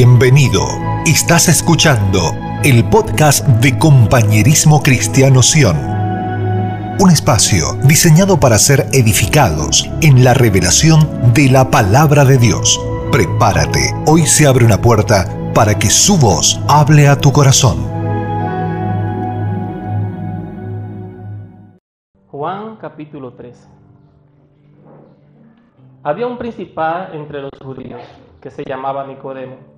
Bienvenido. Estás escuchando el podcast de Compañerismo Cristiano Sion. Un espacio diseñado para ser edificados en la revelación de la palabra de Dios. Prepárate, hoy se abre una puerta para que su voz hable a tu corazón. Juan capítulo 3 Había un principal entre los judíos que se llamaba Nicodemo,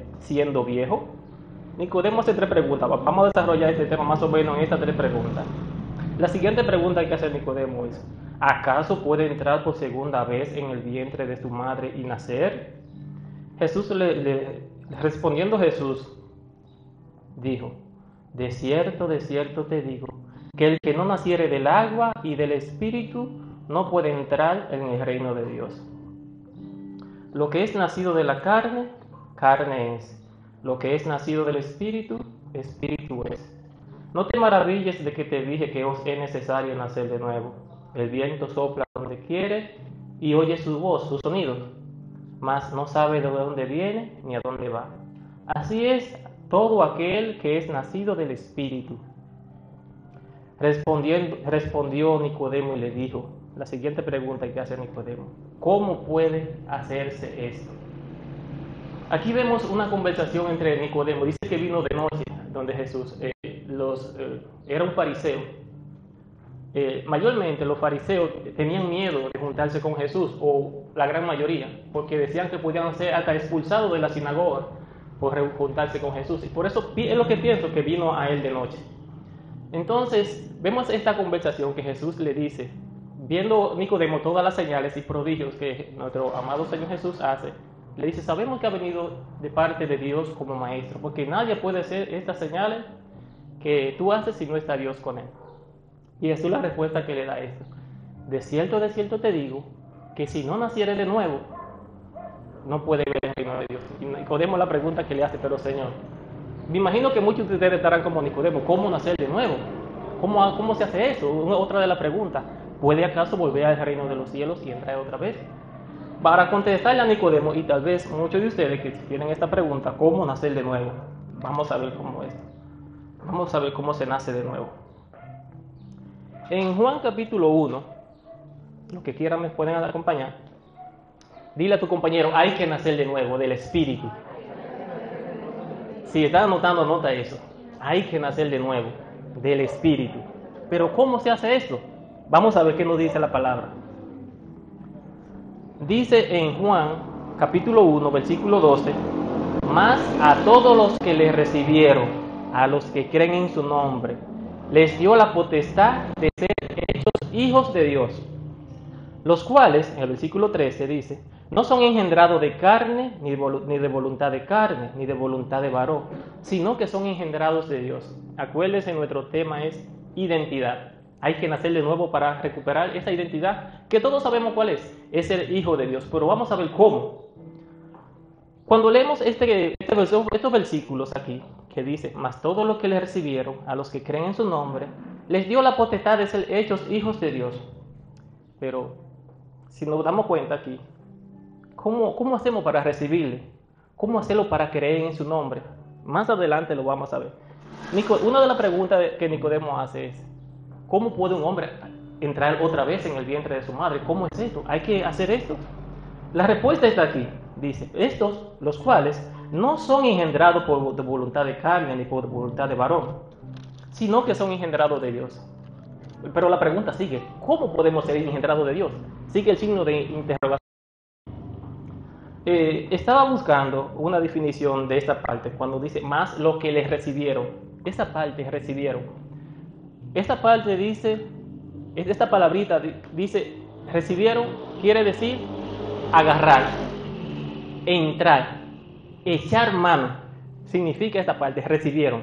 siendo viejo? Nicodemo hace tres preguntas. Vamos a desarrollar este tema más o menos en estas tres preguntas. La siguiente pregunta que hace Nicodemo es, ¿acaso puede entrar por segunda vez en el vientre de su madre y nacer? Jesús le, respondiendo Jesús, dijo, de cierto, de cierto te digo, que el que no naciere del agua y del espíritu no puede entrar en el reino de Dios. Lo que es nacido de la carne, carne es. Lo que es nacido del espíritu, espíritu es. No te maravilles de que te dije que os es necesario nacer de nuevo. El viento sopla donde quiere y oye su voz, su sonido, mas no sabe de dónde viene ni a dónde va. Así es todo aquel que es nacido del espíritu. respondió Nicodemo y le dijo, la siguiente pregunta que hace Nicodemo, ¿cómo puede hacerse esto? Aquí vemos una conversación entre Nicodemo, dice que vino de noche donde Jesús, eh, los, eh, era un fariseo. Eh, mayormente los fariseos tenían miedo de juntarse con Jesús, o la gran mayoría, porque decían que podían ser hasta expulsados de la sinagoga por juntarse con Jesús. Y por eso es lo que pienso que vino a él de noche. Entonces, vemos esta conversación que Jesús le dice, viendo Nicodemo todas las señales y prodigios que nuestro amado Señor Jesús hace, le dice, sabemos que ha venido de parte de Dios como maestro, porque nadie puede hacer estas señales que tú haces si no está Dios con él. Y Jesús la respuesta que le da esto. De cierto, de cierto te digo, que si no naciere de nuevo, no puede ver el reino de Dios. Y Nicodemo la pregunta que le hace, pero Señor, me imagino que muchos de ustedes estarán como Nicodemo, ¿cómo nacer de nuevo? ¿Cómo, cómo se hace eso? Otra de las preguntas. ¿Puede acaso volver al reino de los cielos y entrar otra vez? Para contestarle a Nicodemo, y tal vez muchos de ustedes que tienen esta pregunta, ¿cómo nacer de nuevo? Vamos a ver cómo es. Vamos a ver cómo se nace de nuevo. En Juan capítulo 1, los que quieran me pueden acompañar. Dile a tu compañero, hay que nacer de nuevo, del Espíritu. Si estás anotando, anota eso. Hay que nacer de nuevo, del Espíritu. Pero ¿cómo se hace esto? Vamos a ver qué nos dice la palabra. Dice en Juan capítulo 1, versículo 12, más a todos los que le recibieron, a los que creen en su nombre, les dio la potestad de ser hechos hijos de Dios, los cuales, en el versículo 13 dice, no son engendrados de carne, ni de voluntad de carne, ni de voluntad de varón, sino que son engendrados de Dios. Acuérdense, nuestro tema es identidad. Hay que nacer de nuevo para recuperar esa identidad que todos sabemos cuál es, es el Hijo de Dios. Pero vamos a ver cómo. Cuando leemos este, este estos versículos aquí, que dice, mas todos los que le recibieron, a los que creen en su nombre, les dio la potestad de ser hechos hijos de Dios. Pero si nos damos cuenta aquí, ¿cómo, cómo hacemos para recibirle? ¿Cómo hacerlo para creer en su nombre? Más adelante lo vamos a ver. una de las preguntas que Nicodemo hace es, ¿Cómo puede un hombre entrar otra vez en el vientre de su madre? ¿Cómo es esto? ¿Hay que hacer esto? La respuesta está aquí. Dice, estos, los cuales no son engendrados por voluntad de carne ni por voluntad de varón, sino que son engendrados de Dios. Pero la pregunta sigue, ¿cómo podemos ser engendrados de Dios? Sigue el signo de interrogación. Eh, estaba buscando una definición de esta parte cuando dice más lo que les recibieron. Esa parte recibieron esta parte dice, esta palabrita dice, recibieron, quiere decir agarrar, entrar, echar mano. significa esta parte, recibieron.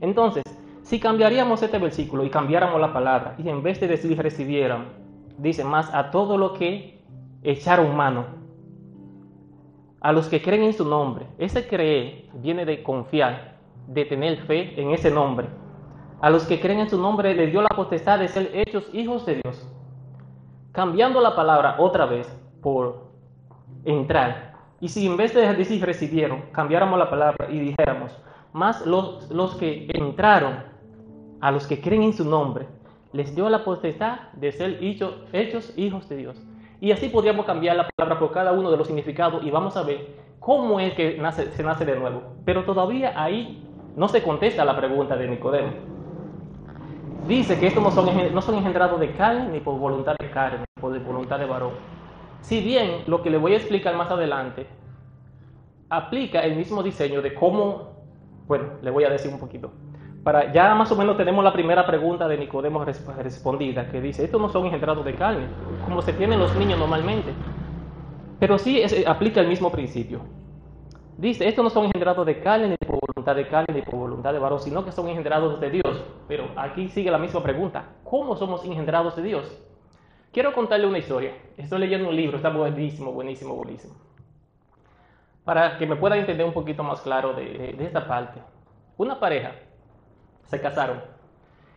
Entonces, si cambiaríamos este versículo y cambiáramos la palabra, y en vez de decir recibieron, dice más a todo lo que echaron mano, a los que creen en su nombre. Ese creer viene de confiar, de tener fe en ese nombre. A los que creen en su nombre les dio la potestad de ser hechos hijos de Dios. Cambiando la palabra otra vez por entrar. Y si en vez de decir recibieron, cambiáramos la palabra y dijéramos, más los, los que entraron, a los que creen en su nombre, les dio la potestad de ser hechos hijos de Dios. Y así podríamos cambiar la palabra por cada uno de los significados y vamos a ver cómo es que se nace de nuevo. Pero todavía ahí no se contesta la pregunta de Nicodemo. Dice que estos no son, no son engendrados de carne ni por voluntad de carne, ni por voluntad de varón. Si bien lo que le voy a explicar más adelante aplica el mismo diseño de cómo, bueno, le voy a decir un poquito. Para, ya más o menos tenemos la primera pregunta de Nicodemo respondida, que dice, estos no son engendrados de carne, como se tienen los niños normalmente. Pero sí es, aplica el mismo principio. Dice, estos no son engendrados de carne, ni por voluntad de carne, ni por voluntad de varón, sino que son engendrados de Dios. Pero aquí sigue la misma pregunta, ¿cómo somos engendrados de Dios? Quiero contarle una historia. Estoy leyendo un libro, está buenísimo, buenísimo, buenísimo. Para que me pueda entender un poquito más claro de, de esta parte. Una pareja se casaron.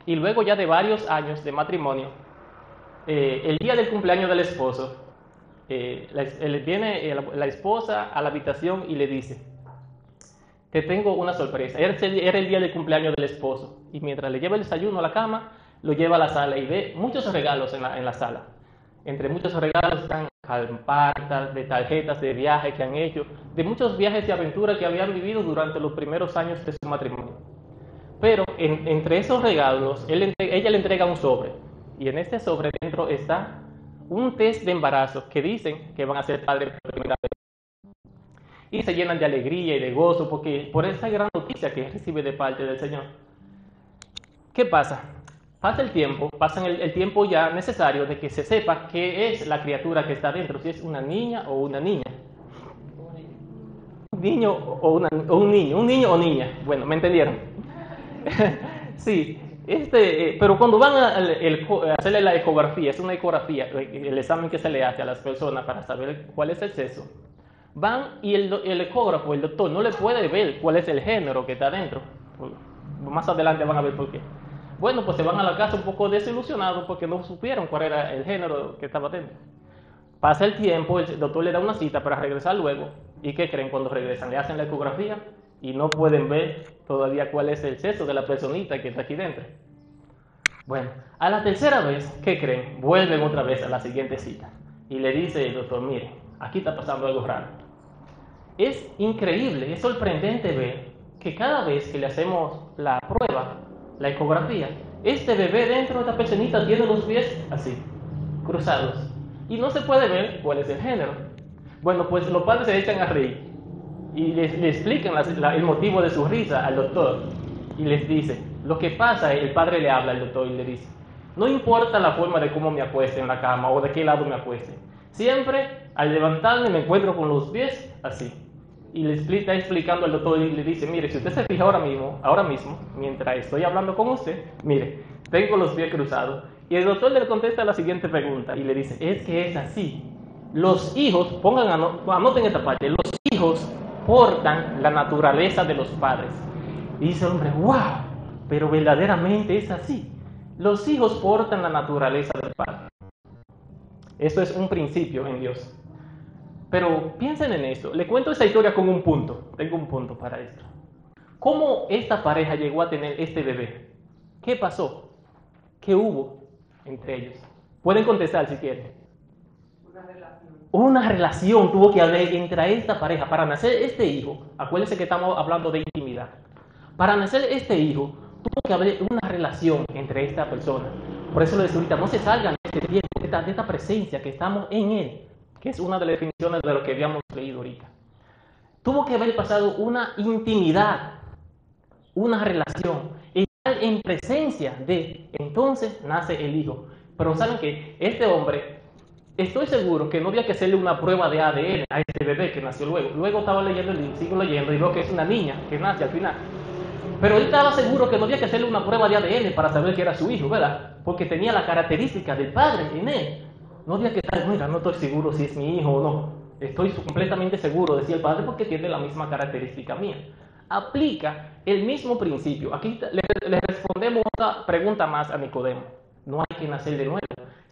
Y luego ya de varios años de matrimonio, eh, el día del cumpleaños del esposo, eh, viene eh, la, esposa a la habitación y le dice, te tengo una sorpresa. Era, el día del cumpleaños del esposo. Y mientras le lleva el desayuno a la cama, lo lleva a la sala y ve muchos regalos en la, en la sala. Entre muchos regalos están cartas de tarjetas de viaje que han hecho, de muchos viajes de aventura que habían vivido durante los primeros años de su matrimonio. Pero entre esos regalos, ella le entrega un sobre. Y en este sobre dentro está un test de embarazo que dicen que van a ser padres por primera vez. Y se llenan de alegría y de gozo porque, por esa gran noticia que recibe de parte del Señor. ¿Qué pasa? Pasa el tiempo, pasa el, el, tiempo ya necesario de que se sepa qué es la criatura que está dentro, si es una niña o una niña. Un niño o, o un niño, un niño o niña. Bueno, ¿me entendieron? sí, este, eh, pero cuando van a, hacerle la ecografía, es una ecografía, el examen que se le hace a las personas para saber cuál es el sexo, van y el, ecógrafo, el doctor, no le puede ver cuál es el género que está dentro. Más adelante van a ver por qué. Bueno, pues se van a la casa un poco desilusionados porque no supieron cuál era el género que estaba dentro. Pasa el tiempo, el doctor le da una cita para regresar luego. ¿Y qué creen cuando regresan? Le hacen la ecografía y no pueden ver todavía cuál es el sexo de la personita que está aquí dentro. Bueno, a la tercera vez, ¿qué creen? Vuelven otra vez a la siguiente cita y le dice el doctor, mire, aquí está pasando algo raro. Es increíble, es sorprendente ver que cada vez que le hacemos la prueba, la ecografía, este bebé dentro de esta personita tiene los pies así, cruzados, y no se puede ver cuál es el género. Bueno, pues los padres se echan a reír y le, explican el motivo de su risa al doctor y les dice, lo que pasa, el padre le habla al doctor y le dice, no importa la forma de cómo me acueste en la cama o de qué lado me acueste, siempre al levantarme me encuentro con los pies así. Y le está explicando al doctor y le dice, mire, si usted se fija ahora mismo, ahora mismo, mientras estoy hablando con usted, mire, tengo los pies cruzados. Y el doctor le contesta la siguiente pregunta y le dice, es que es así. Los hijos, pongan, anoten esta parte, los hijos portan la naturaleza de los padres. Y dice el hombre, wow, pero verdaderamente es así. Los hijos portan la naturaleza del padre. Esto es un principio en Dios. Pero piensen en esto. Le cuento esa historia con un punto. Tengo un punto para esto. ¿Cómo esta pareja llegó a tener este bebé? ¿Qué pasó? ¿Qué hubo entre ellos? Pueden contestar si quieren una relación tuvo que haber entre esta pareja para nacer este hijo. Acuérdense que estamos hablando de intimidad. Para nacer este hijo, tuvo que haber una relación entre esta persona. Por eso decía ahorita, no se salgan de este tiempo, de esta, de esta presencia que estamos en él, que es una de las definiciones de lo que habíamos leído ahorita. Tuvo que haber pasado una intimidad, una relación, y en presencia de, entonces nace el hijo. Pero saben que este hombre Estoy seguro que no había que hacerle una prueba de ADN a este bebé que nació luego. Luego estaba leyendo el libro, sigo leyendo y veo que es una niña que nace al final. Pero él estaba seguro que no había que hacerle una prueba de ADN para saber que era su hijo, ¿verdad? Porque tenía la característica del padre en él. No había que estar, mira, no estoy seguro si es mi hijo o no. Estoy completamente seguro, decía el padre, porque tiene la misma característica mía. Aplica el mismo principio. Aquí le, respondemos una pregunta más a Nicodemo. No hay que nacer de nuevo.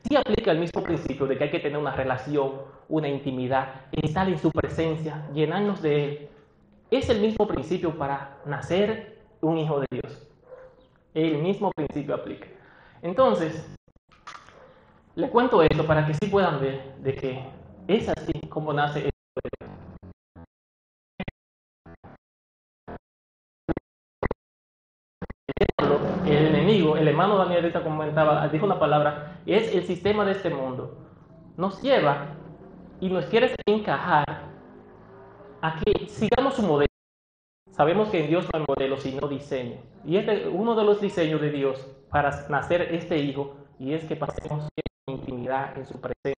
Sí aplica el mismo principio de que hay que tener una relación, una intimidad, estar en su presencia, llenarnos de Él. Es el mismo principio para nacer un hijo de Dios. El mismo principio aplica. Entonces, le cuento esto para que sí puedan ver de que es así como nace el el enemigo, el hermano Daniel comentaba, dijo una palabra, es el sistema de este mundo. Nos lleva y nos quiere encajar a que sigamos su modelo. Sabemos que en Dios no hay modelo, sino diseño. Y este uno de los diseños de Dios para nacer este hijo, y es que pasemos en su presencia.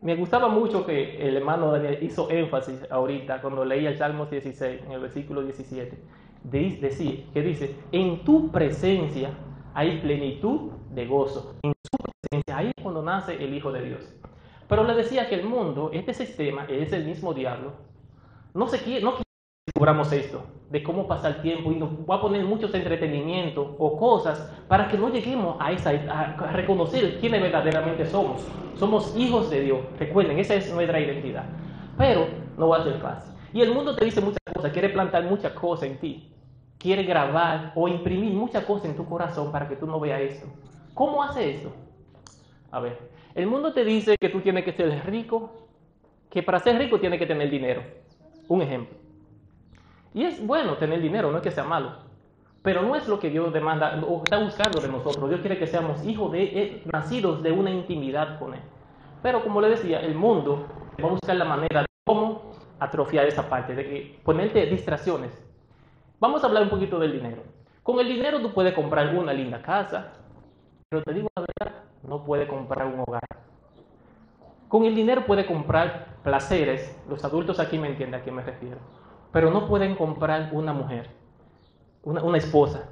Me gustaba mucho que el hermano Daniel hizo énfasis ahorita cuando leía el Salmo 16, en el versículo 17 de decir, que dice, en tu presencia hay plenitud de gozo. En su presencia, ahí es cuando nace el Hijo de Dios. Pero le decía que el mundo, este sistema, es el mismo diablo. No se quiere, no quiere que descubramos esto, de cómo pasa el tiempo y nos va a poner muchos entretenimientos o cosas para que no lleguemos a, esa, a reconocer quiénes verdaderamente somos. Somos hijos de Dios. Recuerden, esa es nuestra identidad. Pero no va a ser fácil. Y el mundo te dice muchas cosas, quiere plantar muchas cosas en ti, quiere grabar o imprimir muchas cosas en tu corazón para que tú no veas esto. ¿Cómo hace esto? A ver, el mundo te dice que tú tienes que ser rico, que para ser rico tienes que tener dinero. Un ejemplo. Y es bueno tener dinero, no es que sea malo, pero no es lo que Dios demanda o está buscando de nosotros. Dios quiere que seamos hijos de, eh, nacidos de una intimidad con Él. Pero como le decía, el mundo va a buscar la manera de cómo atrofiar esa parte, de que ponerte distracciones. Vamos a hablar un poquito del dinero. Con el dinero tú puedes comprar una linda casa, pero te digo la verdad, no puedes comprar un hogar. Con el dinero puedes comprar placeres, los adultos aquí me entienden a qué me refiero, pero no pueden comprar una mujer, una, esposa,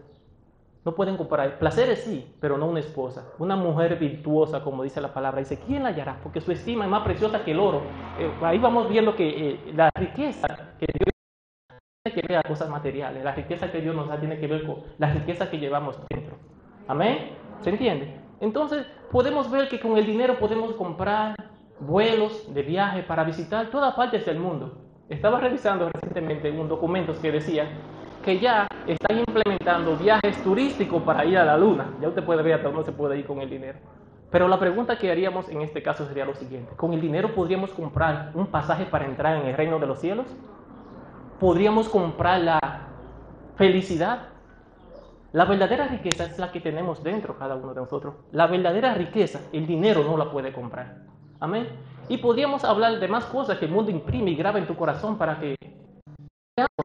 no pueden comparar. Placeres sí, pero no una esposa. Una mujer virtuosa, como dice la palabra. Dice, ¿quién la hallará? Porque su estima es más preciosa que el oro. Eh, ahí vamos viendo que eh, la riqueza que Dios tiene que ver cosas materiales. La riqueza que Dios nos da tiene que ver con la riqueza que llevamos dentro. Amén. ¿Se entiende? Entonces, podemos ver que con el dinero podemos comprar vuelos de viaje para visitar todas partes del mundo. Estaba revisando recientemente un documento que decía que ya están implementando viajes turísticos para ir a la luna. Ya usted puede ver hasta dónde se puede ir con el dinero. Pero la pregunta que haríamos en este caso sería lo siguiente. ¿Con el dinero podríamos comprar un pasaje para entrar en el reino de los cielos? ¿Podríamos comprar la felicidad? La verdadera riqueza es la que tenemos dentro cada uno de nosotros. La verdadera riqueza, el dinero no la puede comprar. Amén. Y podríamos hablar de más cosas que el mundo imprime y graba en tu corazón para que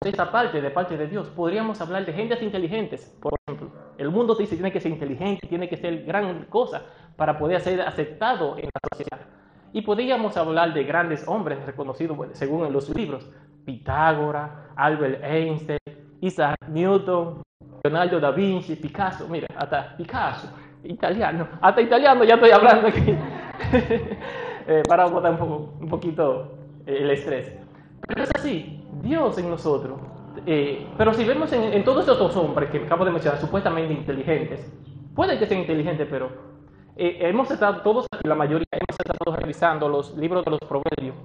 esta parte de parte de Dios, podríamos hablar de gentes inteligentes, por ejemplo. El mundo te dice tiene que ser inteligente, tiene que ser gran cosa para poder ser aceptado en la sociedad. Y podríamos hablar de grandes hombres reconocidos según los libros. Pitágoras, Albert Einstein, Isaac Newton, Leonardo da Vinci, Picasso. Mira, hasta Picasso, italiano. Hasta italiano ya estoy hablando aquí. eh, para botar un, poco, un poquito el estrés. Pero es así, Dios en nosotros. Eh, pero si vemos en, todos estos hombres que acabo de mencionar, supuestamente inteligentes, pueden que sean inteligentes, pero eh, hemos estado todos, la mayoría, hemos estado revisando los libros de los proverbios.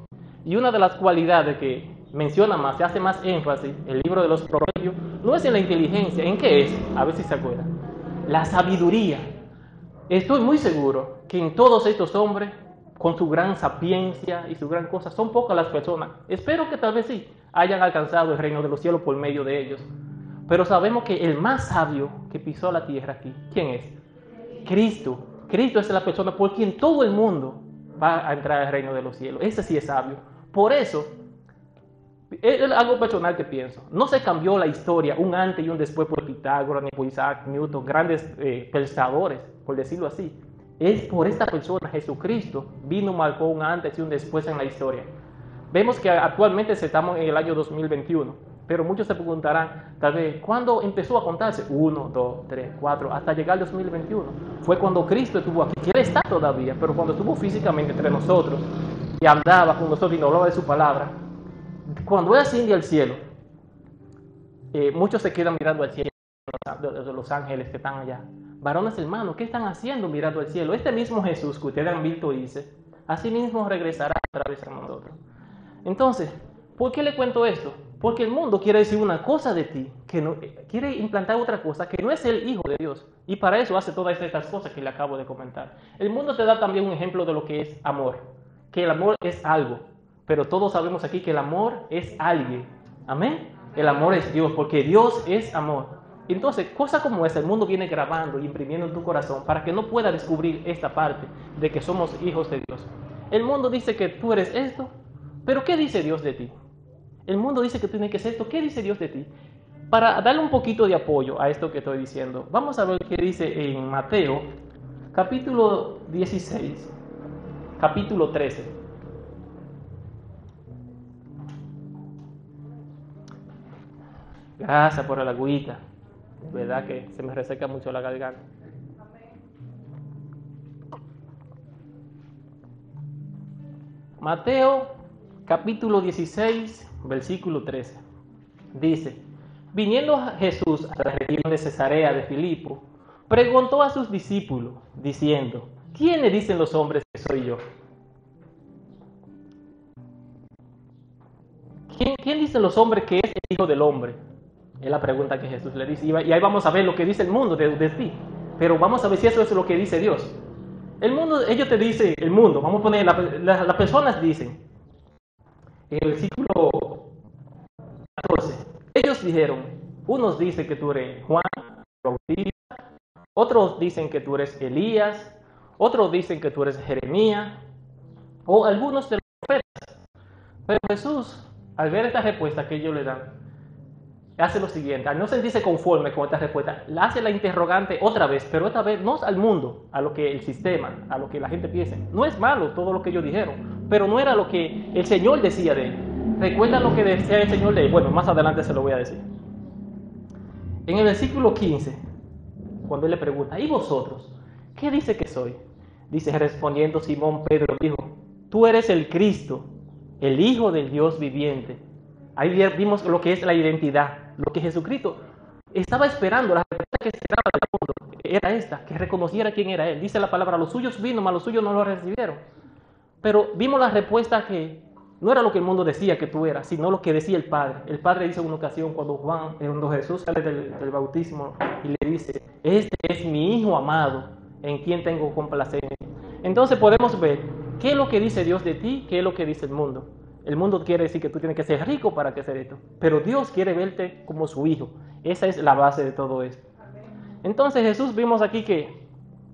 Y una de las cualidades que menciona más, se hace más énfasis, el libro de los proverbios, no es en la inteligencia, ¿en qué es? A ver si se acuerdan. La sabiduría. Estoy muy seguro que en todos estos hombres, con su gran sapiencia y su gran cosa, son pocas las personas. Espero que tal vez sí, hayan alcanzado el reino de los cielos por medio de ellos. Pero sabemos que el más sabio que pisó la tierra aquí, ¿quién es? Cristo. Cristo es la persona por quien todo el mundo va a entrar al reino de los cielos. Ese sí es sabio. Por eso, es algo personal que pienso. No se cambió la historia un antes y un después por Pitágoras, ni por Isaac Newton, grandes eh, pensadores, por decirlo así. Es por esta persona, Jesucristo, vino, marcó un antes y un después en la historia. Vemos que actualmente estamos en el año 2021, pero muchos se preguntarán, tal vez, ¿cuándo empezó a contarse? Uno, dos, tres, cuatro, hasta llegar al 2021. Fue cuando Cristo estuvo aquí, que Él está todavía, pero cuando estuvo físicamente entre nosotros y andaba con nosotros y nos hablaba de su palabra, cuando Él asciende al cielo, eh, muchos se quedan mirando al cielo, de los ángeles que están allá. Varones hermanos, ¿qué están haciendo mirando al cielo? Este mismo Jesús que ustedes han visto dice, así mismo regresará otra vez a nosotros. Entonces, ¿por qué le cuento esto? Porque el mundo quiere decir una cosa de ti, que no, quiere implantar otra cosa que no es el Hijo de Dios. Y para eso hace todas estas cosas que le acabo de comentar. El mundo te da también un ejemplo de lo que es amor. Que el amor es algo. Pero todos sabemos aquí que el amor es alguien. Amén. El amor es Dios, porque Dios es amor. Entonces, cosas como esa, el mundo viene grabando y imprimiendo en tu corazón para que no pueda descubrir esta parte de que somos hijos de Dios. El mundo dice que tú eres esto, pero ¿qué dice Dios de ti? El mundo dice que tiene que ser esto. ¿Qué dice Dios de ti? Para darle un poquito de apoyo a esto que estoy diciendo, vamos a ver qué dice en Mateo, capítulo 16, capítulo 13. Gracias por la agüita. Verdad que se me reseca mucho la garganta. Mateo capítulo 16 versículo 13. Dice, viniendo Jesús a la región de Cesarea de Filipo, preguntó a sus discípulos, diciendo, ¿quiénes dicen los hombres que soy yo? ¿Quién, quién dicen los hombres que es el Hijo del Hombre? Es la pregunta que Jesús le dice. Y ahí vamos a ver lo que dice el mundo de, de ti. Pero vamos a ver si eso es lo que dice Dios. El mundo, ellos te dicen, el mundo, vamos a poner, las personas dicen, en el versículo 14, ellos dijeron, unos dicen que tú eres Juan Bautista, otros dicen que tú eres Elías, otros dicen que tú eres Jeremías, o algunos de los profetas. Pero Jesús, al ver esta respuesta que ellos le dan, hace lo siguiente, al no sentirse conforme con esta respuesta, le hace la interrogante otra vez, pero esta vez no al mundo, a lo que el sistema, a lo que la gente piensa. No es malo todo lo que ellos dijeron, pero no era lo que el Señor decía de él. Recuerda lo que decía el Señor de él. Bueno, más adelante se lo voy a decir. En el versículo 15, cuando él le pregunta, ¿y vosotros? ¿Qué dice que soy? Dice respondiendo Simón Pedro, dijo, tú eres el Cristo, el Hijo del Dios viviente. Ahí vimos lo que es la identidad, lo que Jesucristo estaba esperando, la respuesta que esperaba del mundo era esta, que reconociera quién era Él. Dice la palabra, los suyos vino, mas los suyos no lo recibieron. Pero vimos la respuesta que no era lo que el mundo decía que tú eras, sino lo que decía el Padre. El Padre dice una ocasión cuando Juan, cuando Jesús sale del, del bautismo y le dice, este es mi Hijo amado, en quien tengo complacencia. Entonces podemos ver qué es lo que dice Dios de ti, qué es lo que dice el mundo. El mundo quiere decir que tú tienes que ser rico para que hacer esto, pero Dios quiere verte como su hijo. Esa es la base de todo esto. Entonces Jesús vimos aquí que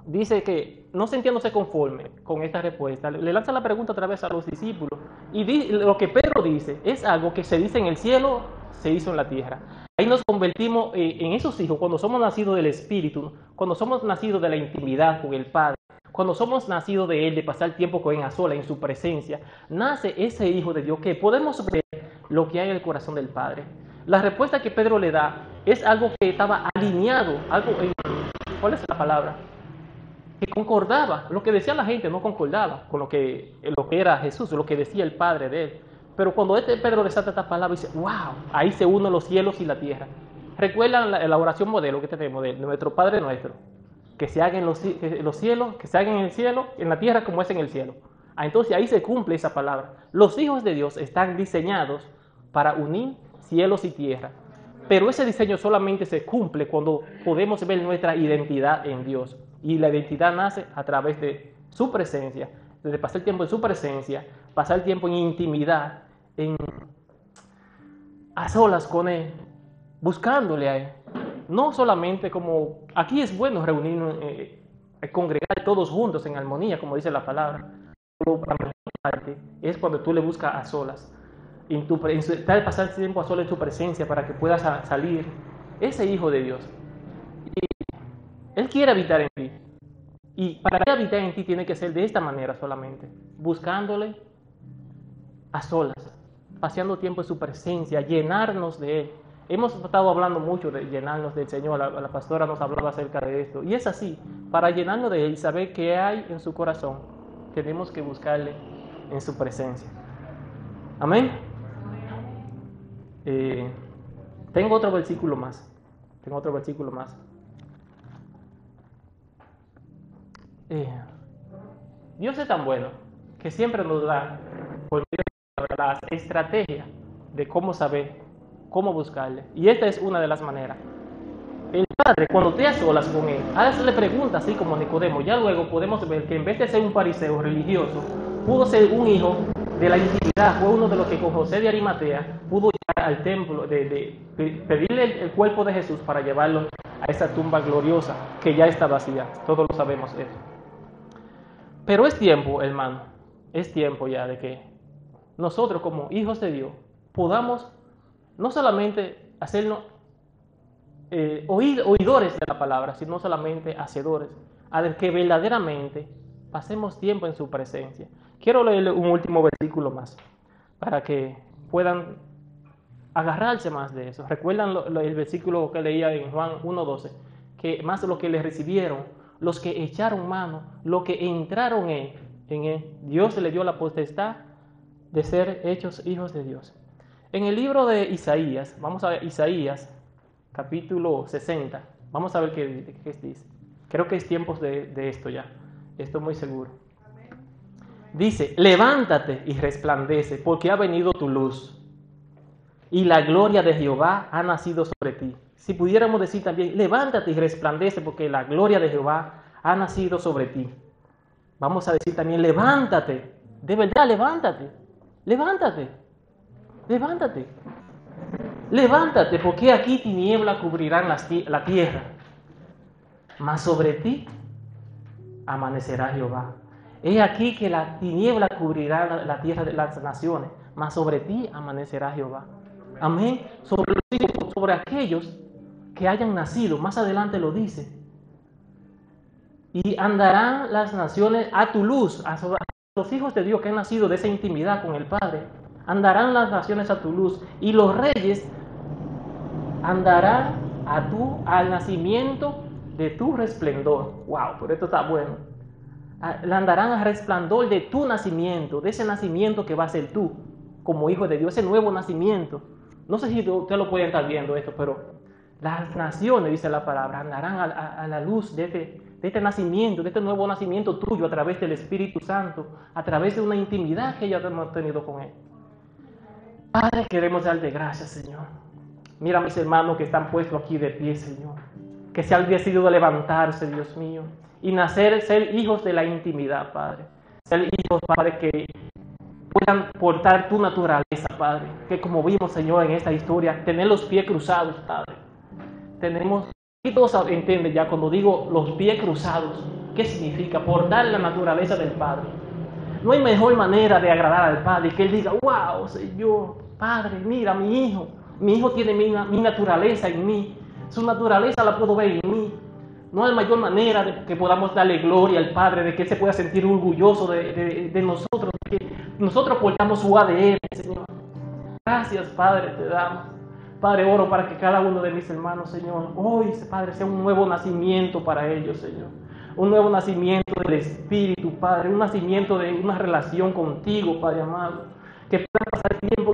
dice que no sintiéndose conforme con esta respuesta, le lanza la pregunta otra vez a los discípulos y lo que Pedro dice es algo que se dice en el cielo, se hizo en la tierra. Ahí nos convertimos eh, en esos hijos cuando somos nacidos del Espíritu, cuando somos nacidos de la intimidad con el Padre. Cuando somos nacidos de Él, de pasar tiempo con Él sola, en su presencia, nace ese Hijo de Dios que podemos ver lo que hay en el corazón del Padre. La respuesta que Pedro le da es algo que estaba alineado, algo, ¿cuál es la palabra? Que concordaba, lo que decía la gente no concordaba con lo que, era Jesús, lo que decía el Padre de Él. Pero cuando este Pedro desata esta palabra, dice, wow, ahí se unen los cielos y la tierra. ¿Recuerdan la oración modelo que tenemos de nuestro Padre nuestro? Que se haga en los, los, cielos, que se haga en el cielo, en la tierra como es en el cielo. Ah, entonces ahí se cumple esa palabra. Los hijos de Dios están diseñados para unir cielos y tierra. Pero ese diseño solamente se cumple cuando podemos ver nuestra identidad en Dios. Y la identidad nace a través de su presencia, desde pasar el tiempo en su presencia, pasar el tiempo en intimidad, en a solas con Él, buscándole a Él. No solamente como aquí es bueno reunirnos, eh, congregar todos juntos en armonía, como dice la palabra, es cuando tú le buscas a solas, en tu, en pasar tiempo a solas en tu presencia para que puedas salir ese Hijo de Dios. Y Él quiere habitar en ti. Y para que habite en ti tiene que ser de esta manera solamente, buscándole a solas, paseando tiempo en su presencia, llenarnos de Él. Hemos estado hablando mucho de llenarnos del Señor, la, pastora nos hablaba acerca de esto. Y es así, para llenarnos de Él saber qué hay en su corazón, tenemos que buscarle en su presencia. Amén. Eh, tengo otro versículo más. Tengo otro versículo más. Eh, Dios es tan bueno que siempre nos da por las estrategias de cómo saber, cómo buscarle. Y esta es una de las maneras. El Padre, cuando te a solas con Él, le pregunta así como Nicodemo. Ya luego podemos ver que en vez de ser un fariseo religioso, pudo ser un hijo de la intimidad. Fue uno de los que con José de Arimatea pudo llegar al templo, de, pedirle el, cuerpo de Jesús para llevarlo a esa tumba gloriosa que ya está vacía. Todos lo sabemos eso. Pero es tiempo, hermano, es tiempo ya de que nosotros como hijos de Dios podamos no solamente hacernos eh, oidores de la palabra, sino solamente hacedores, a que verdaderamente pasemos tiempo en su presencia. Quiero leerle un último versículo más para que puedan agarrarse más de eso. Recuerdan el versículo que leía en Juan 1.12, que más lo que le recibieron, los que echaron mano, los que entraron en, en él, Dios le dio la potestad de ser hechos hijos de Dios. En el libro de Isaías, vamos a ver Isaías, capítulo 60, vamos a ver qué, dice. Creo que es tiempos de, de esto ya, estoy muy seguro. Dice, levántate y resplandece, porque ha venido tu luz, y la gloria de Jehová ha nacido sobre ti. Si pudiéramos decir también, levántate y resplandece, porque la gloria de Jehová ha nacido sobre ti. Vamos a decir también, levántate, de verdad, levántate. Levántate, levántate, levántate, porque aquí tiniebla cubrirán la tierra, mas sobre ti amanecerá Jehová. He aquí que la tiniebla cubrirá la, tierra de las naciones, mas sobre ti amanecerá Jehová. Amén. Sobre, sobre aquellos que hayan nacido, más adelante lo dice. Y andarán las naciones a tu luz, a, los hijos de Dios que han nacido de esa intimidad con el Padre, andarán las naciones a tu luz y los reyes andarán a tu, al nacimiento de tu resplendor. Wow, por esto está bueno. Andarán al resplandor de tu nacimiento, de ese nacimiento que va a ser tú, como hijo de Dios, ese nuevo nacimiento. No sé si usted lo puede estar viendo esto, pero las naciones, dice la palabra, andarán a, a la luz de este, de este nacimiento, de este nuevo nacimiento tuyo a través del Espíritu Santo, a través de una intimidad que ya hemos tenido con Él. Padre, queremos darte gracias, Señor. Mira a mis hermanos que están puestos aquí de pie, Señor. Que se han decidido levantarse, Dios mío, y nacer, ser hijos de la intimidad, Padre. Ser hijos, Padre, que puedan portar tu naturaleza, Padre. Que como vimos, Señor, en esta historia, tener los pies cruzados, Padre. Tenemos y todos entienden ya cuando digo los pies cruzados, ¿qué significa? Portar la naturaleza del Padre. No hay mejor manera de agradar al Padre que Él diga, wow, Señor, Padre, mira, mi hijo, mi hijo tiene mi, naturaleza en mí, su naturaleza la puedo ver en mí. No hay mayor manera de que podamos darle gloria al Padre, de que Él se pueda sentir orgulloso de, nosotros, de que nosotros portamos su ADN, Señor. Gracias, Padre, te damos. Padre, oro para que cada uno de mis hermanos, Señor, hoy, Padre, sea un nuevo nacimiento para ellos, Señor. Un nuevo nacimiento del Espíritu, Padre. Un nacimiento de una relación contigo, Padre amado. Que puedan pasar tiempo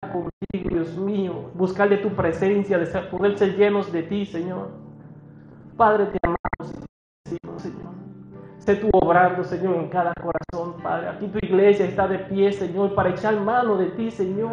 contigo, Dios mío. Buscar de tu presencia, de poder ser llenos de ti, Señor. Padre, te amamos, Señor. Sé tú obrando, Señor, en cada corazón, Padre. Aquí tu iglesia está de pie, Señor, para echar mano de ti, Señor.